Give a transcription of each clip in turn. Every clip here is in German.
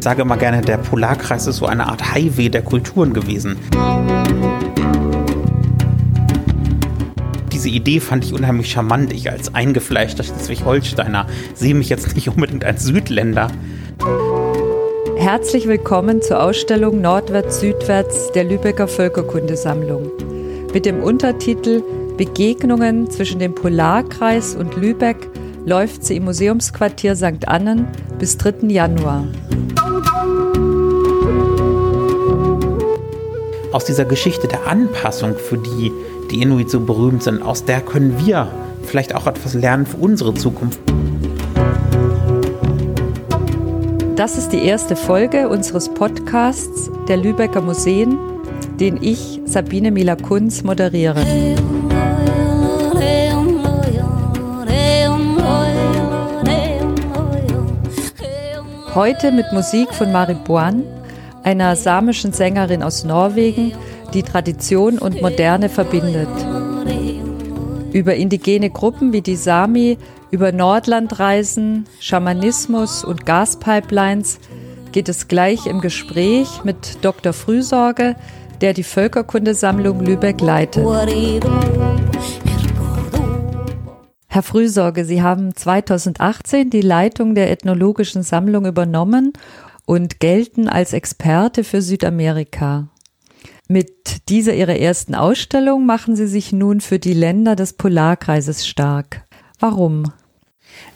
Ich sage immer gerne, der Polarkreis ist so eine Art Highway der Kulturen gewesen. Diese Idee fand ich unheimlich charmant. Ich als eingefleischter Schleswig-Holsteiner sehe mich jetzt nicht unbedingt als Südländer. Herzlich willkommen zur Ausstellung Nordwärts-Südwärts der Lübecker Völkerkundesammlung mit dem Untertitel Begegnungen zwischen dem Polarkreis und Lübeck läuft sie im Museumsquartier St. Annen bis 3. Januar. Aus dieser Geschichte der Anpassung, für die die Inuit so berühmt sind, aus der können wir vielleicht auch etwas lernen für unsere Zukunft. Das ist die erste Folge unseres Podcasts der Lübecker Museen, den ich, Sabine Mila-Kunz, moderiere. Heute mit Musik von Mari Boan, einer samischen Sängerin aus Norwegen, die Tradition und Moderne verbindet. Über indigene Gruppen wie die Sami, über Nordlandreisen, Schamanismus und Gaspipelines geht es gleich im Gespräch mit Dr. Frühsorge, der die Völkerkundesammlung Lübeck leitet. Herr Frühsorge, Sie haben 2018 die Leitung der ethnologischen Sammlung übernommen und gelten als Experte für Südamerika. Mit dieser Ihrer ersten Ausstellung machen Sie sich nun für die Länder des Polarkreises stark. Warum?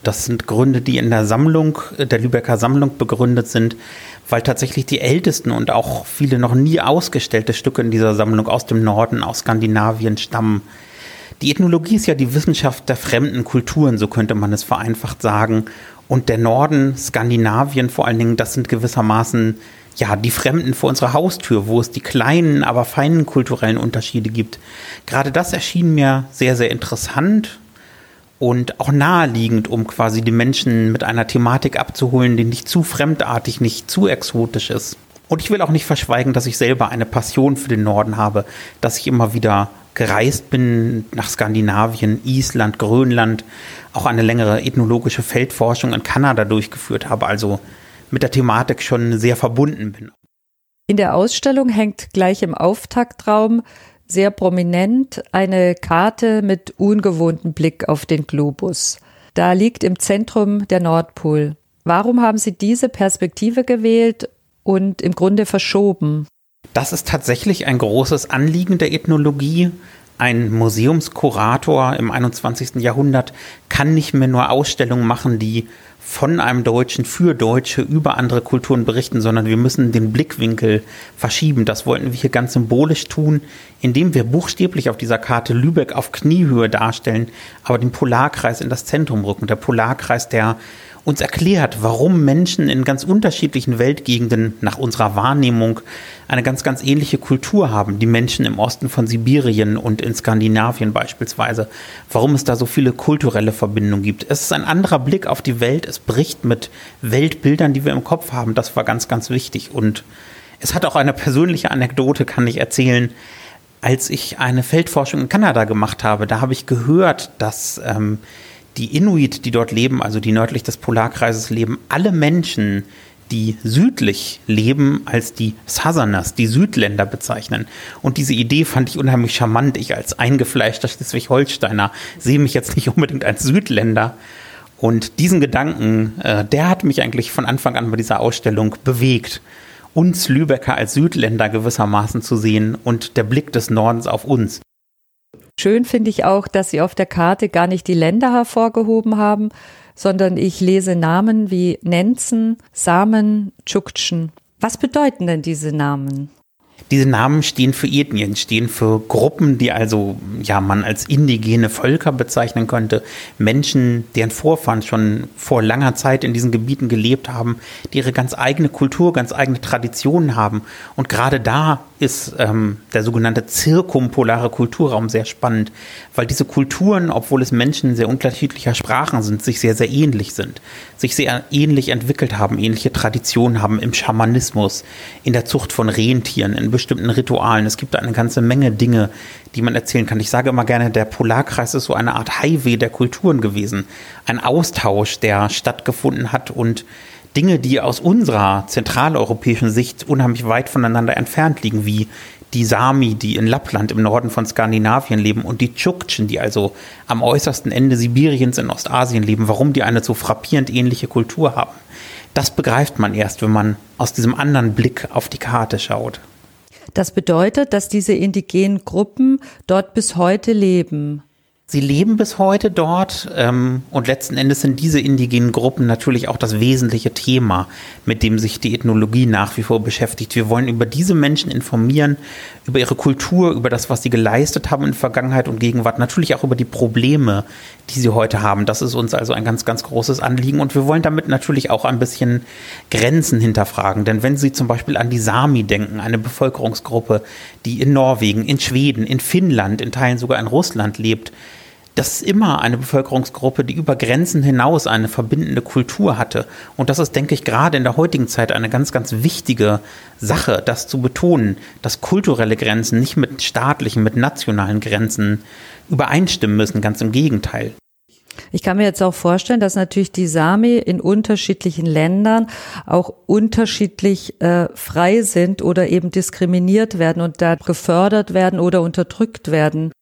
Das sind Gründe, die in der Sammlung, der Lübecker Sammlung begründet sind, weil tatsächlich die ältesten und auch viele noch nie ausgestellte Stücke in dieser Sammlung aus dem Norden, aus Skandinavien stammen. Die Ethnologie ist ja die Wissenschaft der fremden Kulturen, so könnte man es vereinfacht sagen. Und der Norden, Skandinavien vor allen Dingen, das sind gewissermaßen ja die Fremden vor unserer Haustür, wo es die kleinen, aber feinen kulturellen Unterschiede gibt. Gerade das erschien mir sehr, sehr interessant und auch naheliegend, um quasi die Menschen mit einer Thematik abzuholen, die nicht zu fremdartig, nicht zu exotisch ist. Und ich will auch nicht verschweigen, dass ich selber eine Passion für den Norden habe, dass ich immer wieder gereist bin nach Skandinavien, Island, Grönland, auch eine längere ethnologische Feldforschung in Kanada durchgeführt habe, also mit der Thematik schon sehr verbunden bin. In der Ausstellung hängt gleich im Auftaktraum sehr prominent eine Karte mit ungewohntem Blick auf den Globus. Da liegt im Zentrum der Nordpol. Warum haben Sie diese Perspektive gewählt und im Grunde verschoben? Das ist tatsächlich ein großes Anliegen der Ethnologie. Ein Museumskurator im 21. Jahrhundert kann nicht mehr nur Ausstellungen machen, die von einem Deutschen für Deutsche über andere Kulturen berichten, sondern wir müssen den Blickwinkel verschieben. Das wollten wir hier ganz symbolisch tun, indem wir buchstäblich auf dieser Karte Lübeck auf Kniehöhe darstellen, aber den Polarkreis in das Zentrum rücken. Der Polarkreis, der uns erklärt, warum Menschen in ganz unterschiedlichen Weltgegenden nach unserer Wahrnehmung eine ganz, ganz ähnliche Kultur haben. Die Menschen im Osten von Sibirien und in Skandinavien beispielsweise. Warum es da so viele kulturelle Verbindungen gibt. Es ist ein anderer Blick auf die Welt. Es bricht mit Weltbildern, die wir im Kopf haben. Das war ganz, ganz wichtig. Und es hat auch eine persönliche Anekdote, kann ich erzählen. Als ich eine Feldforschung in Kanada gemacht habe, da habe ich gehört, dass ähm, die Inuit, die dort leben, also die nördlich des Polarkreises leben, alle Menschen, die südlich leben, als die Southerners, die Südländer bezeichnen. Und diese Idee fand ich unheimlich charmant. Ich als eingefleischter Schleswig-Holsteiner sehe mich jetzt nicht unbedingt als Südländer. Und diesen Gedanken, äh, der hat mich eigentlich von Anfang an bei dieser Ausstellung bewegt, uns Lübecker als Südländer gewissermaßen zu sehen und der Blick des Nordens auf uns. Schön finde ich auch, dass Sie auf der Karte gar nicht die Länder hervorgehoben haben, sondern ich lese Namen wie Nenzen, Samen, Tschuktschen. Was bedeuten denn diese Namen? Diese Namen stehen für Ethnien, stehen für Gruppen, die also ja man als indigene Völker bezeichnen könnte. Menschen, deren Vorfahren schon vor langer Zeit in diesen Gebieten gelebt haben, die ihre ganz eigene Kultur, ganz eigene Traditionen haben. Und gerade da ist ähm, der sogenannte zirkumpolare Kulturraum sehr spannend, weil diese Kulturen, obwohl es Menschen sehr unterschiedlicher Sprachen sind, sich sehr, sehr ähnlich sind, sich sehr ähnlich entwickelt haben, ähnliche Traditionen haben im Schamanismus, in der Zucht von Rentieren, in bestimmten Ritualen. Es gibt eine ganze Menge Dinge, die man erzählen kann. Ich sage immer gerne, der Polarkreis ist so eine Art Highway der Kulturen gewesen. Ein Austausch, der stattgefunden hat und Dinge, die aus unserer zentraleuropäischen Sicht unheimlich weit voneinander entfernt liegen, wie die Sami, die in Lappland im Norden von Skandinavien leben und die Tschuktschen, die also am äußersten Ende Sibiriens in Ostasien leben, warum die eine so frappierend ähnliche Kultur haben. Das begreift man erst, wenn man aus diesem anderen Blick auf die Karte schaut. Das bedeutet, dass diese indigenen Gruppen dort bis heute leben. Sie leben bis heute dort ähm, und letzten Endes sind diese indigenen Gruppen natürlich auch das wesentliche Thema, mit dem sich die Ethnologie nach wie vor beschäftigt. Wir wollen über diese Menschen informieren, über ihre Kultur, über das, was sie geleistet haben in Vergangenheit und Gegenwart, natürlich auch über die Probleme, die sie heute haben. Das ist uns also ein ganz, ganz großes Anliegen und wir wollen damit natürlich auch ein bisschen Grenzen hinterfragen. Denn wenn Sie zum Beispiel an die Sami denken, eine Bevölkerungsgruppe, die in Norwegen, in Schweden, in Finnland, in Teilen sogar in Russland lebt, das ist immer eine Bevölkerungsgruppe, die über Grenzen hinaus eine verbindende Kultur hatte. Und das ist, denke ich, gerade in der heutigen Zeit eine ganz, ganz wichtige Sache, das zu betonen, dass kulturelle Grenzen nicht mit staatlichen, mit nationalen Grenzen übereinstimmen müssen. Ganz im Gegenteil. Ich kann mir jetzt auch vorstellen, dass natürlich die Sami in unterschiedlichen Ländern auch unterschiedlich äh, frei sind oder eben diskriminiert werden und da gefördert werden oder unterdrückt werden.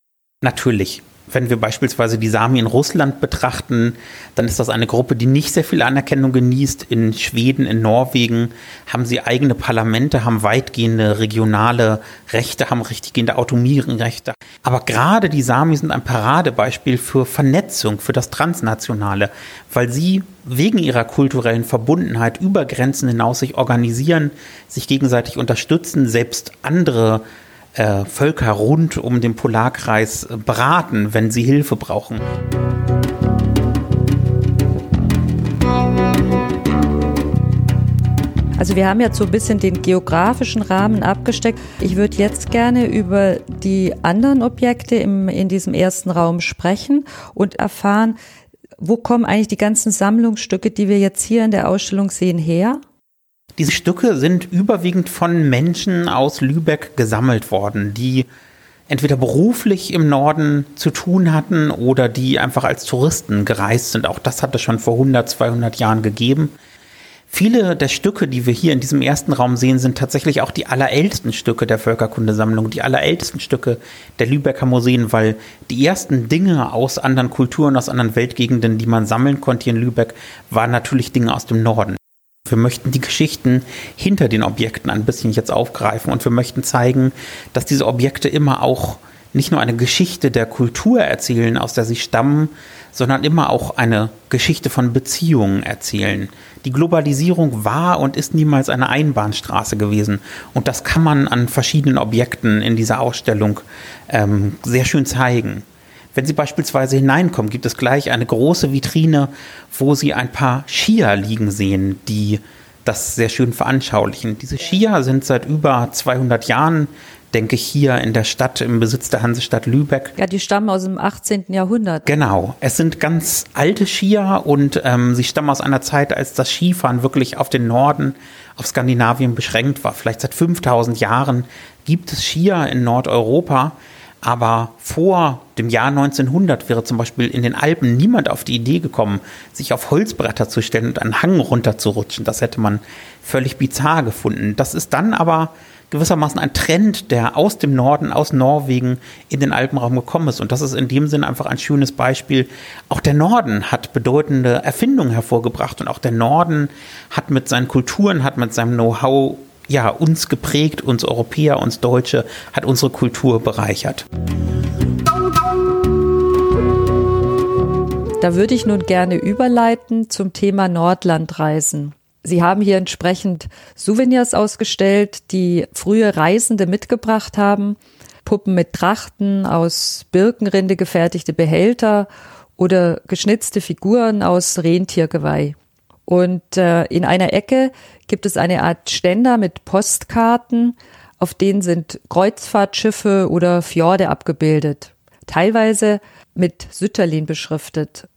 Natürlich wenn wir beispielsweise die Sami in Russland betrachten, dann ist das eine Gruppe, die nicht sehr viel Anerkennung genießt. In Schweden, in Norwegen haben sie eigene Parlamente, haben weitgehende regionale Rechte, haben richtiggehende Autonomierechte. Aber gerade die Sami sind ein Paradebeispiel für Vernetzung, für das Transnationale, weil sie wegen ihrer kulturellen Verbundenheit über Grenzen hinaus sich organisieren, sich gegenseitig unterstützen, selbst andere äh, Völker rund um den Polarkreis beraten, wenn sie Hilfe brauchen. Also wir haben jetzt so ein bisschen den geografischen Rahmen abgesteckt. Ich würde jetzt gerne über die anderen Objekte im, in diesem ersten Raum sprechen und erfahren, wo kommen eigentlich die ganzen Sammlungsstücke, die wir jetzt hier in der Ausstellung sehen, her? Diese Stücke sind überwiegend von Menschen aus Lübeck gesammelt worden, die entweder beruflich im Norden zu tun hatten oder die einfach als Touristen gereist sind. Auch das hat es schon vor 100, 200 Jahren gegeben. Viele der Stücke, die wir hier in diesem ersten Raum sehen, sind tatsächlich auch die allerältesten Stücke der Völkerkundesammlung, die allerältesten Stücke der Lübecker Museen, weil die ersten Dinge aus anderen Kulturen, aus anderen Weltgegenden, die man sammeln konnte hier in Lübeck, waren natürlich Dinge aus dem Norden. Wir möchten die Geschichten hinter den Objekten ein bisschen jetzt aufgreifen und wir möchten zeigen, dass diese Objekte immer auch nicht nur eine Geschichte der Kultur erzählen, aus der sie stammen, sondern immer auch eine Geschichte von Beziehungen erzählen. Die Globalisierung war und ist niemals eine Einbahnstraße gewesen. Und das kann man an verschiedenen Objekten in dieser Ausstellung ähm, sehr schön zeigen. Wenn Sie beispielsweise hineinkommen, gibt es gleich eine große Vitrine, wo Sie ein paar Skier liegen sehen, die das sehr schön veranschaulichen. Diese Skier sind seit über 200 Jahren, denke ich, hier in der Stadt, im Besitz der Hansestadt Lübeck. Ja, die stammen aus dem 18. Jahrhundert. Genau. Es sind ganz alte Skier und ähm, sie stammen aus einer Zeit, als das Skifahren wirklich auf den Norden, auf Skandinavien beschränkt war. Vielleicht seit 5000 Jahren gibt es Skier in Nordeuropa. Aber vor dem Jahr 1900 wäre zum Beispiel in den Alpen niemand auf die Idee gekommen, sich auf Holzbretter zu stellen und einen Hang runterzurutschen. Das hätte man völlig bizarr gefunden. Das ist dann aber gewissermaßen ein Trend, der aus dem Norden, aus Norwegen in den Alpenraum gekommen ist. Und das ist in dem Sinne einfach ein schönes Beispiel. Auch der Norden hat bedeutende Erfindungen hervorgebracht und auch der Norden hat mit seinen Kulturen, hat mit seinem Know-how ja, uns geprägt, uns Europäer, uns Deutsche, hat unsere Kultur bereichert. Da würde ich nun gerne überleiten zum Thema Nordlandreisen. Sie haben hier entsprechend Souvenirs ausgestellt, die frühe Reisende mitgebracht haben. Puppen mit Trachten aus Birkenrinde gefertigte Behälter oder geschnitzte Figuren aus Rentiergeweih. Und äh, in einer Ecke gibt es eine Art Ständer mit Postkarten, auf denen sind Kreuzfahrtschiffe oder Fjorde abgebildet, teilweise mit Sütterlin beschriftet.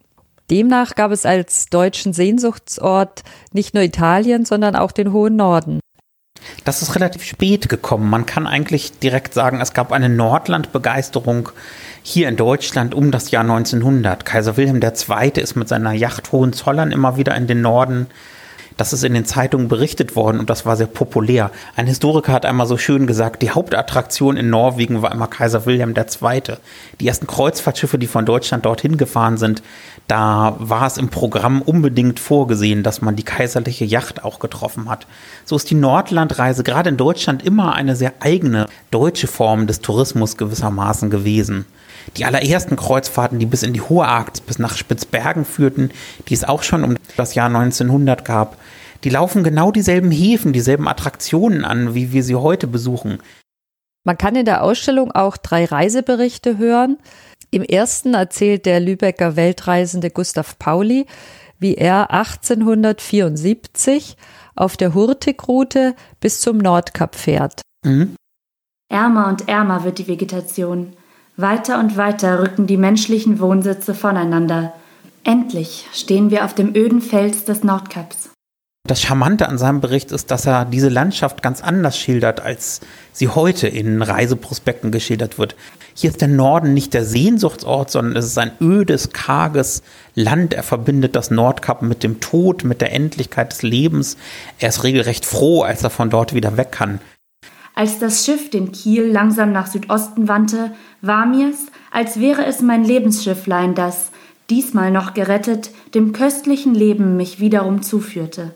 Demnach gab es als deutschen Sehnsuchtsort nicht nur Italien, sondern auch den hohen Norden. Das ist relativ spät gekommen. Man kann eigentlich direkt sagen, es gab eine Nordlandbegeisterung hier in Deutschland um das Jahr 1900. Kaiser Wilhelm II. ist mit seiner Yacht Hohenzollern immer wieder in den Norden Das ist in den Zeitungen berichtet worden und das war sehr populär. Ein Historiker hat einmal so schön gesagt, die Hauptattraktion in Norwegen war immer Kaiser Wilhelm II. Die ersten Kreuzfahrtschiffe, die von Deutschland dorthin gefahren sind, da war es im Programm unbedingt vorgesehen, dass man die kaiserliche Yacht auch getroffen hat. So ist die Nordlandreise gerade in Deutschland immer eine sehr eigene deutsche Form des Tourismus gewissermaßen gewesen. Die allerersten Kreuzfahrten, die bis in die Hohe Arktis, bis nach Spitzbergen führten, die es auch schon um das Jahr 1900 gab, die laufen genau dieselben Häfen, dieselben Attraktionen an, wie wir sie heute besuchen. Man kann in der Ausstellung auch drei Reiseberichte hören. Im ersten erzählt der Lübecker Weltreisende Gustav Pauli, wie er 1874 auf der Hurtigrute bis zum Nordkap fährt. Mhm. Ärmer und ärmer wird die Vegetation. Weiter und weiter rücken die menschlichen Wohnsitze voneinander. Endlich stehen wir auf dem öden Fels des Nordkaps. Das Charmante an seinem Bericht ist, dass er diese Landschaft ganz anders schildert, als sie heute in Reiseprospekten geschildert wird. Hier ist der Norden nicht der Sehnsuchtsort, sondern es ist ein ödes, karges Land. Er verbindet das Nordkap mit dem Tod, mit der Endlichkeit des Lebens. Er ist regelrecht froh, als er von dort wieder weg kann. Als das Schiff den Kiel langsam nach Südosten wandte, war mir's, als wäre es mein Lebensschifflein, das, diesmal noch gerettet, dem köstlichen Leben mich wiederum zuführte.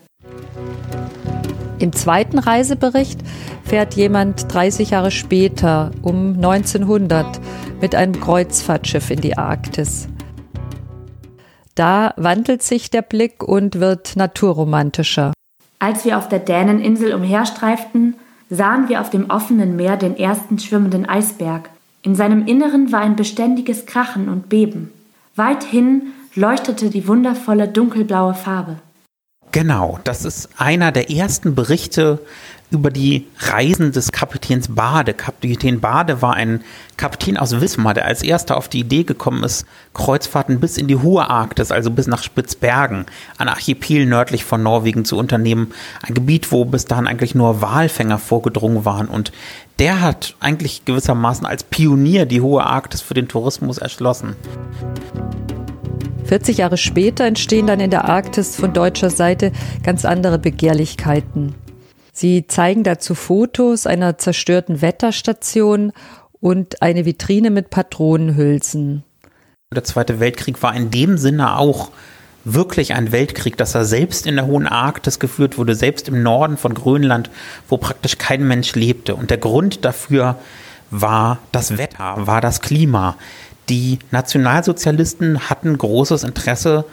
Im zweiten Reisebericht fährt jemand 30 Jahre später, um 1900, mit einem Kreuzfahrtschiff in die Arktis. Da wandelt sich der Blick und wird naturromantischer. Als wir auf der Däneninsel umherstreiften, sahen wir auf dem offenen Meer den ersten schwimmenden Eisberg. In seinem Inneren war ein beständiges Krachen und Beben. Weithin leuchtete die wundervolle dunkelblaue Farbe. Genau, das ist einer der ersten Berichte über die Reisen des Kapitäns Bade. Kapitän Bade war ein Kapitän aus Wismar, der als erster auf die Idee gekommen ist, Kreuzfahrten bis in die hohe Arktis, also bis nach Spitzbergen, ein Archipel nördlich von Norwegen zu unternehmen. Ein Gebiet, wo bis dahin eigentlich nur Walfänger vorgedrungen waren. Und der hat eigentlich gewissermaßen als Pionier die hohe Arktis für den Tourismus erschlossen. 40 Jahre später entstehen dann in der Arktis von deutscher Seite ganz andere Begehrlichkeiten. Sie zeigen dazu Fotos einer zerstörten Wetterstation und eine Vitrine mit Patronenhülsen. Der Zweite Weltkrieg war in dem Sinne auch wirklich ein Weltkrieg, dass er selbst in der hohen Arktis geführt wurde, selbst im Norden von Grönland, wo praktisch kein Mensch lebte. Und der Grund dafür war das Wetter, war das Klima. Die Nationalsozialisten hatten großes Interesse,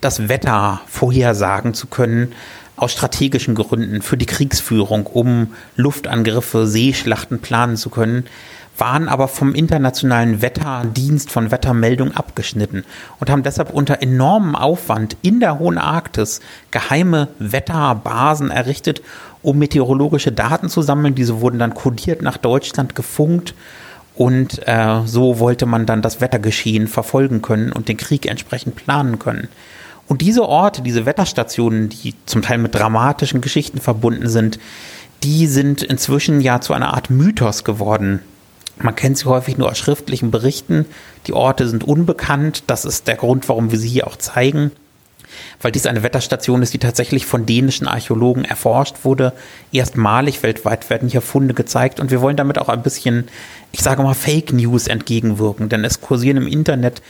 das Wetter vorhersagen zu können, aus strategischen Gründen für die Kriegsführung, um Luftangriffe, Seeschlachten planen zu können, waren aber vom internationalen Wetterdienst von Wettermeldung abgeschnitten und haben deshalb unter enormem Aufwand in der Hohen Arktis geheime Wetterbasen errichtet, um meteorologische Daten zu sammeln. Diese wurden dann kodiert nach Deutschland gefunkt und äh, so wollte man dann das Wettergeschehen verfolgen können und den Krieg entsprechend planen können. Und diese Orte, diese Wetterstationen, die zum Teil mit dramatischen Geschichten verbunden sind, die sind inzwischen ja zu einer Art Mythos geworden. Man kennt sie häufig nur aus schriftlichen Berichten. Die Orte sind unbekannt. Das ist der Grund, warum wir sie hier auch zeigen. Weil dies eine Wetterstation ist, die tatsächlich von dänischen Archäologen erforscht wurde. Erstmalig weltweit werden hier Funde gezeigt und wir wollen damit auch ein bisschen, ich sage mal, Fake News entgegenwirken, denn es kursieren im Internet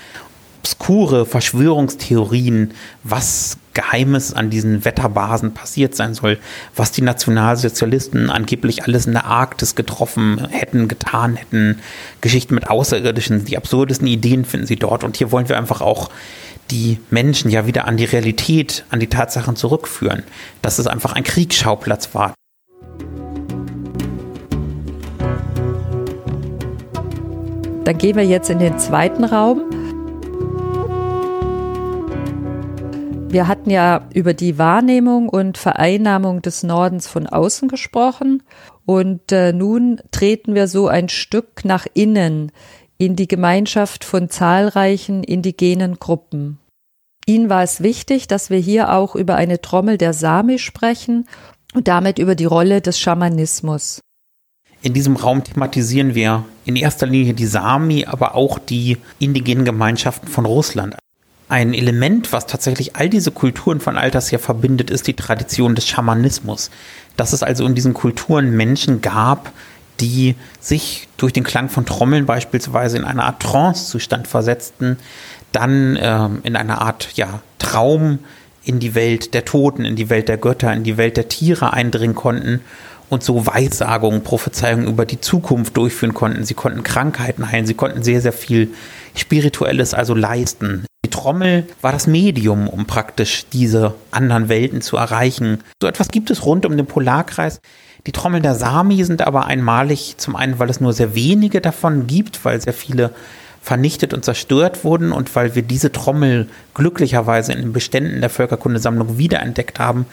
obskure Verschwörungstheorien, was Geheimes an diesen Wetterbasen passiert sein soll, was die Nationalsozialisten angeblich alles in der Arktis getroffen hätten, getan hätten, Geschichten mit Außerirdischen, die absurdesten Ideen finden sie dort. Und hier wollen wir einfach auch die Menschen ja wieder an die Realität, an die Tatsachen zurückführen, dass es einfach ein Kriegsschauplatz war. Dann gehen wir jetzt in den zweiten Raum. Wir hatten ja über die Wahrnehmung und Vereinnahmung des Nordens von außen gesprochen und äh, nun treten wir so ein Stück nach innen in die Gemeinschaft von zahlreichen indigenen Gruppen. Ihnen war es wichtig, dass wir hier auch über eine Trommel der Sami sprechen und damit über die Rolle des Schamanismus. In diesem Raum thematisieren wir in erster Linie die Sami, aber auch die indigenen Gemeinschaften von Russland. Ein Element, was tatsächlich all diese Kulturen von alters her verbindet, ist die Tradition des Schamanismus. Dass es also in diesen Kulturen Menschen gab, die sich durch den Klang von Trommeln beispielsweise in eine Art Trance-Zustand versetzten, dann äh, in eine Art ja, Traum in die Welt der Toten, in die Welt der Götter, in die Welt der Tiere eindringen konnten und so Weissagungen, Prophezeiungen über die Zukunft durchführen konnten. Sie konnten Krankheiten heilen, sie konnten sehr, sehr viel Spirituelles also leisten. Die Trommel war das Medium, um praktisch diese anderen Welten zu erreichen. So etwas gibt es rund um den Polarkreis. Die Trommeln der Sami sind aber einmalig, zum einen, weil es nur sehr wenige davon gibt, weil sehr viele vernichtet und zerstört wurden und weil wir diese Trommel glücklicherweise in den Beständen der Völkerkundesammlung wiederentdeckt haben.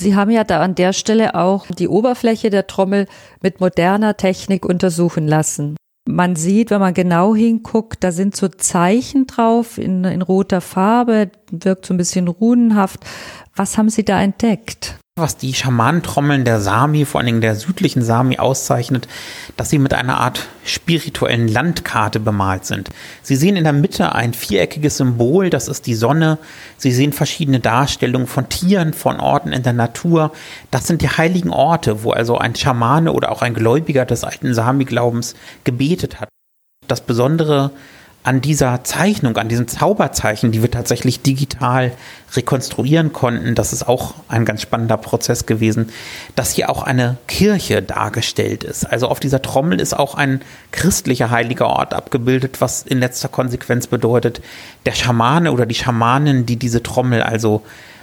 Sie haben ja da an der Stelle auch die Oberfläche der Trommel mit moderner Technik untersuchen lassen. Man sieht, wenn man genau hinguckt, da sind so Zeichen drauf in, in roter Farbe, wirkt so ein bisschen runenhaft. Was haben Sie da entdeckt? Was die Schamanentrommeln der Sami, vor allen Dingen der südlichen Sami, auszeichnet, dass sie mit einer Art spirituellen Landkarte bemalt sind. Sie sehen in der Mitte ein viereckiges Symbol, das ist die Sonne. Sie sehen verschiedene Darstellungen von Tieren, von Orten in der Natur. Das sind die heiligen Orte, wo also ein Schamane oder auch ein Gläubiger des alten Sami-Glaubens gebetet hat. Das Besondere an dieser Zeichnung, an diesen Zauberzeichen, die wir tatsächlich digital rekonstruieren konnten, das ist auch ein ganz spannender Prozess gewesen, dass hier auch eine Kirche dargestellt ist. Also auf dieser Trommel ist auch ein christlicher heiliger Ort abgebildet, was in letzter Konsequenz bedeutet, der Schamane oder die Schamanen, die diese Trommel also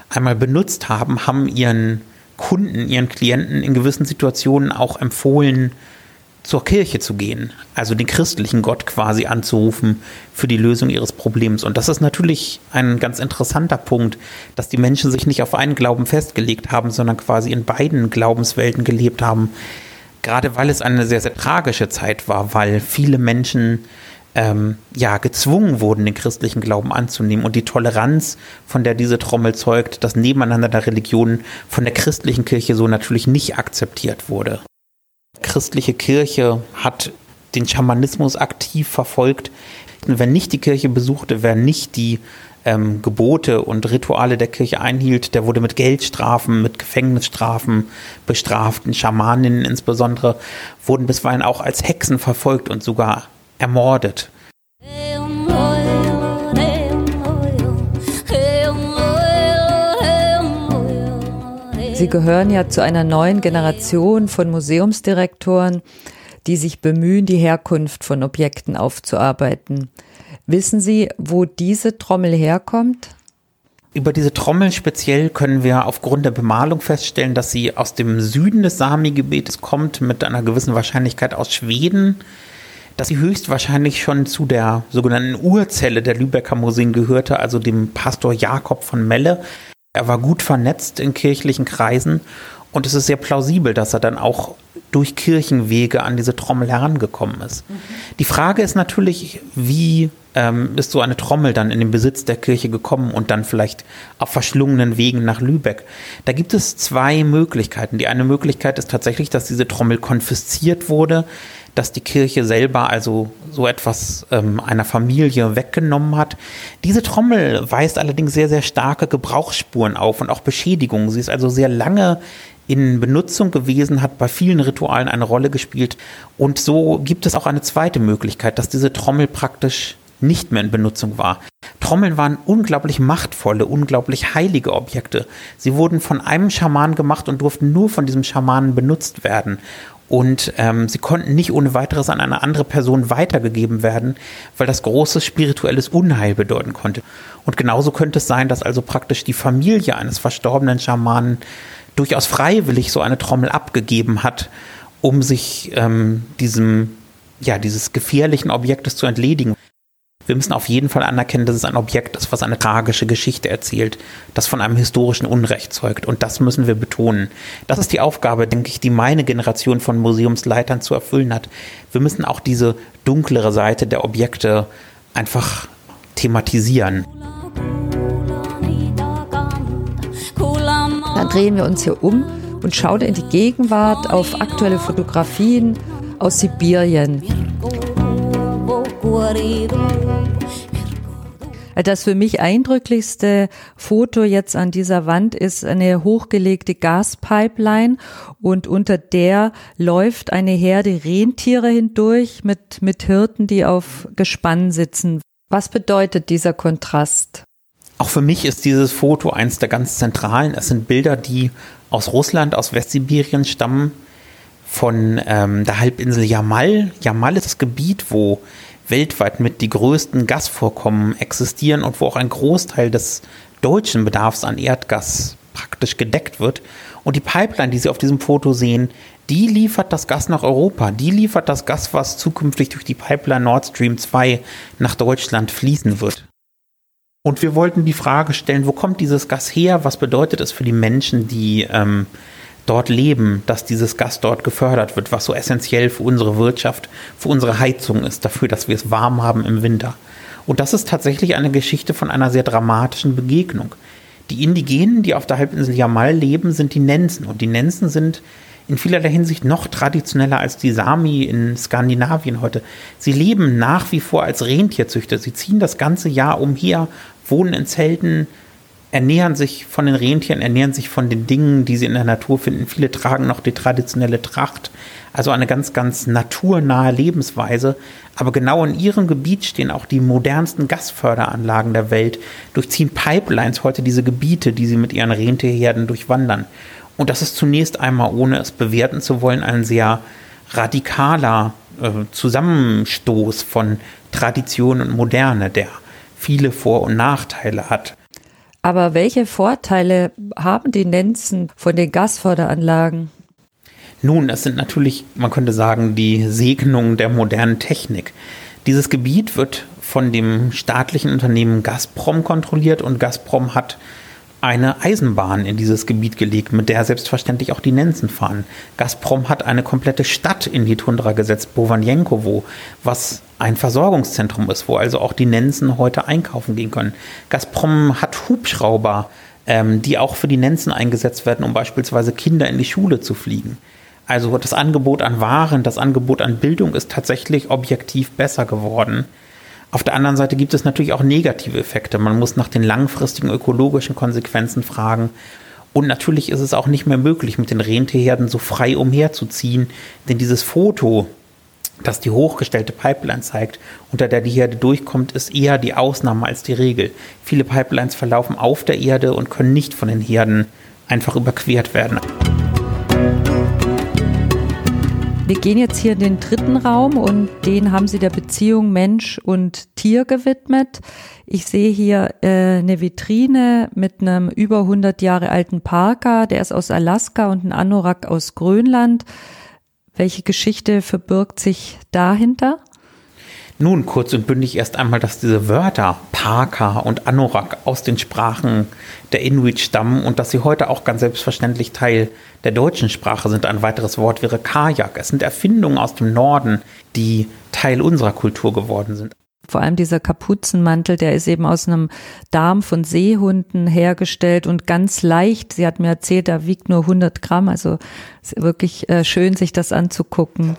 einmal benutzt haben, haben ihren Kunden, ihren Klienten in gewissen Situationen auch empfohlen, zur Kirche zu gehen, also den christlichen Gott quasi anzurufen für die Lösung ihres Problems. Und das ist natürlich ein ganz interessanter Punkt, dass die Menschen sich nicht auf einen Glauben festgelegt haben, sondern quasi in beiden Glaubenswelten gelebt haben. Gerade weil es eine sehr, sehr tragische Zeit war, weil viele Menschen ähm, ja gezwungen wurden, den christlichen Glauben anzunehmen und die Toleranz, von der diese Trommel zeugt, das Nebeneinander der Religionen von der christlichen Kirche so natürlich nicht akzeptiert wurde christliche Kirche hat den Schamanismus aktiv verfolgt. Wenn nicht die Kirche besuchte, wer nicht die ähm, Gebote und Rituale der Kirche einhielt, der wurde mit Geldstrafen, mit Gefängnisstrafen bestraft. Und Schamaninnen insbesondere wurden bisweilen auch als Hexen verfolgt und sogar ermordet. Sie gehören ja zu einer neuen Generation von Museumsdirektoren, die sich bemühen, die Herkunft von Objekten aufzuarbeiten. Wissen Sie, wo diese Trommel herkommt? Über diese Trommel speziell können wir aufgrund der Bemalung feststellen, dass sie aus dem Süden des Sami-Gebetes kommt, mit einer gewissen Wahrscheinlichkeit aus Schweden, dass sie höchstwahrscheinlich schon zu der sogenannten Urzelle der Lübecker Museen gehörte, also dem Pastor Jakob von Melle, er war gut vernetzt in kirchlichen Kreisen und es ist sehr plausibel, dass er dann auch durch Kirchenwege an diese Trommel herangekommen ist. Mhm. Die Frage ist natürlich, wie ähm, ist so eine Trommel dann in den Besitz der Kirche gekommen und dann vielleicht auf verschlungenen Wegen nach Lübeck? Da gibt es zwei Möglichkeiten. Die eine Möglichkeit ist tatsächlich, dass diese Trommel konfisziert wurde dass die Kirche selber also so etwas ähm, einer Familie weggenommen hat. Diese Trommel weist allerdings sehr, sehr starke Gebrauchsspuren auf und auch Beschädigungen. Sie ist also sehr lange in Benutzung gewesen, hat bei vielen Ritualen eine Rolle gespielt. Und so gibt es auch eine zweite Möglichkeit, dass diese Trommel praktisch nicht mehr in Benutzung war. Trommeln waren unglaublich machtvolle, unglaublich heilige Objekte. Sie wurden von einem Schaman gemacht und durften nur von diesem Schamanen benutzt werden und ähm, sie konnten nicht ohne weiteres an eine andere Person weitergegeben werden, weil das großes spirituelles Unheil bedeuten konnte. Und genauso könnte es sein, dass also praktisch die Familie eines verstorbenen Schamanen durchaus freiwillig so eine Trommel abgegeben hat, um sich ähm, diesem ja dieses gefährlichen Objektes zu entledigen. Wir müssen auf jeden Fall anerkennen, dass es ein Objekt ist, was eine tragische Geschichte erzählt, das von einem historischen Unrecht zeugt. Und das müssen wir betonen. Das ist die Aufgabe, denke ich, die meine Generation von Museumsleitern zu erfüllen hat. Wir müssen auch diese dunklere Seite der Objekte einfach thematisieren. Dann drehen wir uns hier um und schauen in die Gegenwart auf aktuelle Fotografien aus Sibirien. Das für mich eindrücklichste Foto jetzt an dieser Wand ist eine hochgelegte Gaspipeline und unter der läuft eine Herde Rentiere hindurch mit, mit Hirten, die auf Gespann sitzen. Was bedeutet dieser Kontrast? Auch für mich ist dieses Foto eins der ganz zentralen. Es sind Bilder, die aus Russland, aus Westsibirien stammen, von ähm, der Halbinsel Jamal. Jamal ist das Gebiet, wo weltweit mit die größten Gasvorkommen existieren und wo auch ein Großteil des deutschen Bedarfs an Erdgas praktisch gedeckt wird. Und die Pipeline, die Sie auf diesem Foto sehen, die liefert das Gas nach Europa. Die liefert das Gas, was zukünftig durch die Pipeline Nord Stream 2 nach Deutschland fließen wird. Und wir wollten die Frage stellen, wo kommt dieses Gas her? Was bedeutet es für die Menschen, die ähm, dort leben, dass dieses Gas dort gefördert wird, was so essentiell für unsere Wirtschaft, für unsere Heizung ist, dafür, dass wir es warm haben im Winter. Und das ist tatsächlich eine Geschichte von einer sehr dramatischen Begegnung. Die Indigenen, die auf der Halbinsel Jamal leben, sind die Nenzen. Und die Nenzen sind in vielerlei Hinsicht noch traditioneller als die Sami in Skandinavien heute. Sie leben nach wie vor als Rentierzüchter. Sie ziehen das ganze Jahr umher, wohnen in Zelten, ernähren sich von den Rentieren, ernähren sich von den Dingen, die sie in der Natur finden. Viele tragen noch die traditionelle Tracht. Also eine ganz, ganz naturnahe Lebensweise. Aber genau in ihrem Gebiet stehen auch die modernsten Gasförderanlagen der Welt, durchziehen Pipelines heute diese Gebiete, die sie mit ihren Rentierherden durchwandern. Und das ist zunächst einmal, ohne es bewerten zu wollen, ein sehr radikaler äh, Zusammenstoß von Tradition und Moderne, der viele Vor- und Nachteile hat. Aber welche Vorteile haben die Nenzen von den Gasförderanlagen? Nun, es sind natürlich, man könnte sagen, die Segnungen der modernen Technik. Dieses Gebiet wird von dem staatlichen Unternehmen Gazprom kontrolliert und Gazprom hat eine Eisenbahn in dieses Gebiet gelegt, mit der selbstverständlich auch die Nenzen fahren. Gazprom hat eine komplette Stadt in die Tundra gesetzt, Bovanjenkovo, was ein Versorgungszentrum ist, wo also auch die Nenzen heute einkaufen gehen können. Gazprom hat Hubschrauber, ähm, die auch für die Nenzen eingesetzt werden, um beispielsweise Kinder in die Schule zu fliegen. Also das Angebot an Waren, das Angebot an Bildung ist tatsächlich objektiv besser geworden. Auf der anderen Seite gibt es natürlich auch negative Effekte. Man muss nach den langfristigen ökologischen Konsequenzen fragen. Und natürlich ist es auch nicht mehr möglich, mit den Rentierherden so frei umherzuziehen, denn dieses Foto, das die hochgestellte Pipeline zeigt, unter der die Herde durchkommt, ist eher die Ausnahme als die Regel. Viele Pipelines verlaufen auf der Erde und können nicht von den Herden einfach überquert werden. Wir gehen jetzt hier in den dritten Raum und den haben Sie der Beziehung Mensch und Tier gewidmet. Ich sehe hier äh, eine Vitrine mit einem über 100 Jahre alten Parker, der ist aus Alaska und ein Anorak aus Grönland. Welche Geschichte verbirgt sich dahinter? Nun, kurz und bündig erst einmal, dass diese Wörter Parka und Anorak aus den Sprachen der Inuit stammen und dass sie heute auch ganz selbstverständlich Teil der deutschen Sprache sind. Ein weiteres Wort wäre Kajak. Es sind Erfindungen aus dem Norden, die Teil unserer Kultur geworden sind. Vor allem dieser Kapuzenmantel, der ist eben aus einem Darm von Seehunden hergestellt und ganz leicht. Sie hat mir erzählt, er wiegt nur 100 Gramm. Also ist wirklich äh, schön, sich das anzugucken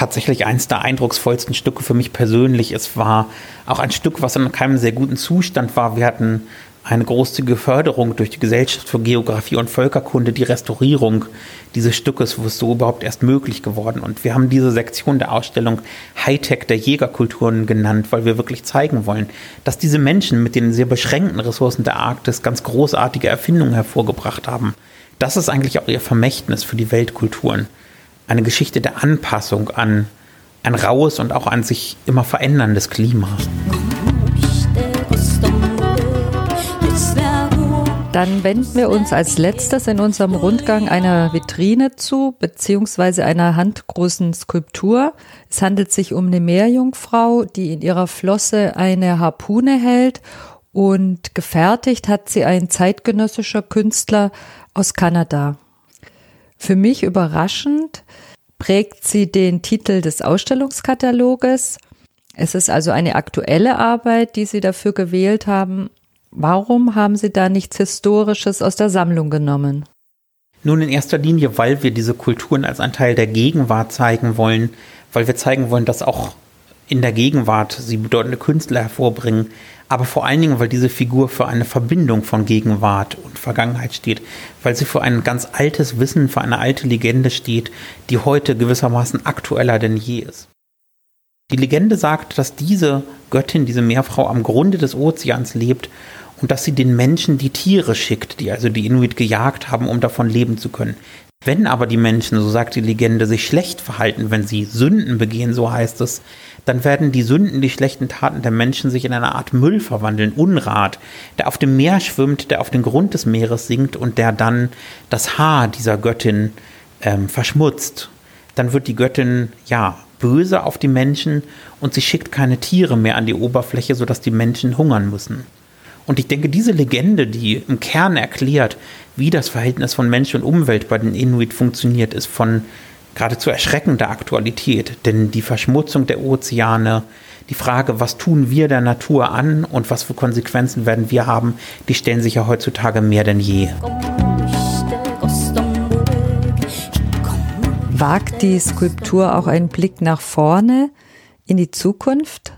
tatsächlich eins der eindrucksvollsten Stücke für mich persönlich. Es war auch ein Stück, was in keinem sehr guten Zustand war. Wir hatten eine großzügige Förderung durch die Gesellschaft für Geografie und Völkerkunde, die Restaurierung dieses Stückes wo es so überhaupt erst möglich geworden. Und wir haben diese Sektion der Ausstellung Hightech der Jägerkulturen genannt, weil wir wirklich zeigen wollen, dass diese Menschen mit den sehr beschränkten Ressourcen der Arktis ganz großartige Erfindungen hervorgebracht haben. Das ist eigentlich auch ihr Vermächtnis für die Weltkulturen eine Geschichte der Anpassung an ein raues und auch an sich immer veränderndes Klima. Dann wenden wir uns als letztes in unserem Rundgang einer Vitrine zu, beziehungsweise einer handgroßen Skulptur. Es handelt sich um eine Meerjungfrau, die in ihrer Flosse eine Harpune hält und gefertigt hat sie ein zeitgenössischer Künstler aus Kanada. Für mich überraschend prägt sie den Titel des Ausstellungskataloges. Es ist also eine aktuelle Arbeit, die Sie dafür gewählt haben. Warum haben Sie da nichts Historisches aus der Sammlung genommen? Nun in erster Linie, weil wir diese Kulturen als ein Teil der Gegenwart zeigen wollen, weil wir zeigen wollen, dass auch in der Gegenwart sie bedeutende Künstler hervorbringen, aber vor allen Dingen, weil diese Figur für eine Verbindung von Gegenwart und Vergangenheit steht, weil sie für ein ganz altes Wissen, für eine alte Legende steht, die heute gewissermaßen aktueller denn je ist. Die Legende sagt, dass diese Göttin, diese Meerfrau am Grunde des Ozeans lebt und dass sie den Menschen die Tiere schickt, die also die Inuit gejagt haben, um davon leben zu können. Wenn aber die Menschen, so sagt die Legende, sich schlecht verhalten, wenn sie Sünden begehen, so heißt es, dann werden die Sünden, die schlechten Taten der Menschen sich in eine Art Müll verwandeln, Unrat, der auf dem Meer schwimmt, der auf den Grund des Meeres sinkt und der dann das Haar dieser Göttin ähm, verschmutzt. Dann wird die Göttin, ja, böse auf die Menschen und sie schickt keine Tiere mehr an die Oberfläche, sodass die Menschen hungern müssen. Und ich denke, diese Legende, die im Kern erklärt, wie das Verhältnis von Mensch und Umwelt bei den Inuit funktioniert, ist von geradezu erschreckender Aktualität. Denn die Verschmutzung der Ozeane, die Frage, was tun wir der Natur an und was für Konsequenzen werden wir haben, die stellen sich ja heutzutage mehr denn je. Wagt die Skulptur auch einen Blick nach vorne in die Zukunft?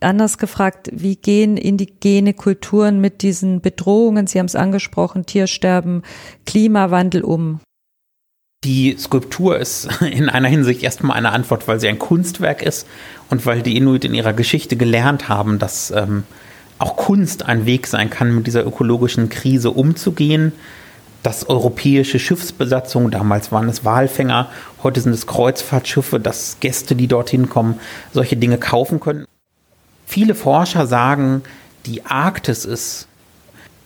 Anders gefragt, wie gehen indigene Kulturen mit diesen Bedrohungen, Sie haben es angesprochen, Tiersterben, Klimawandel um? Die Skulptur ist in einer Hinsicht erstmal eine Antwort, weil sie ein Kunstwerk ist und weil die Inuit in ihrer Geschichte gelernt haben, dass ähm, auch Kunst ein Weg sein kann, mit dieser ökologischen Krise umzugehen dass europäische Schiffsbesatzungen, damals waren es Walfänger, heute sind es Kreuzfahrtschiffe, dass Gäste, die dorthin kommen, solche Dinge kaufen können. Viele Forscher sagen, die Arktis ist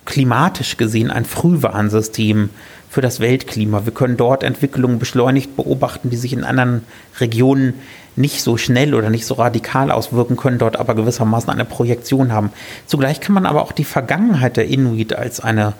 klimatisch gesehen ein Frühwarnsystem für das Weltklima. Wir können dort Entwicklungen beschleunigt beobachten, die sich in anderen Regionen nicht so schnell oder nicht so radikal auswirken können, dort aber gewissermaßen eine Projektion haben. Zugleich kann man aber auch die Vergangenheit der Inuit als eine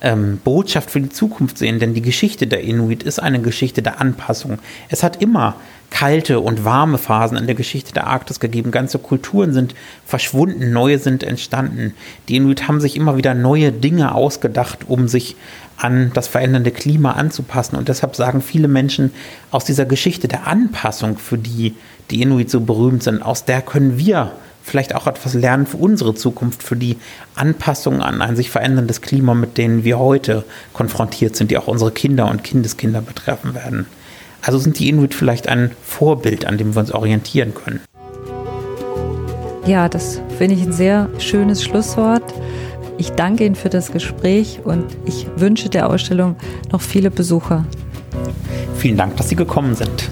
ähm, Botschaft für die Zukunft sehen, denn die Geschichte der Inuit ist eine Geschichte der Anpassung. Es hat immer kalte und warme Phasen in der Geschichte der Arktis gegeben. Ganze Kulturen sind verschwunden, neue sind entstanden. Die Inuit haben sich immer wieder neue Dinge ausgedacht, um sich an das verändernde Klima anzupassen. Und deshalb sagen viele Menschen aus dieser Geschichte der Anpassung, für die die Inuit so berühmt sind, aus der können wir vielleicht auch etwas lernen für unsere Zukunft, für die Anpassung an ein sich veränderndes Klima, mit denen wir heute konfrontiert sind, die auch unsere Kinder und Kindeskinder betreffen werden. Also sind die Inuit vielleicht ein Vorbild, an dem wir uns orientieren können. Ja, das finde ich ein sehr schönes Schlusswort. Ich danke Ihnen für das Gespräch und ich wünsche der Ausstellung noch viele Besucher. Vielen Dank, dass Sie gekommen sind.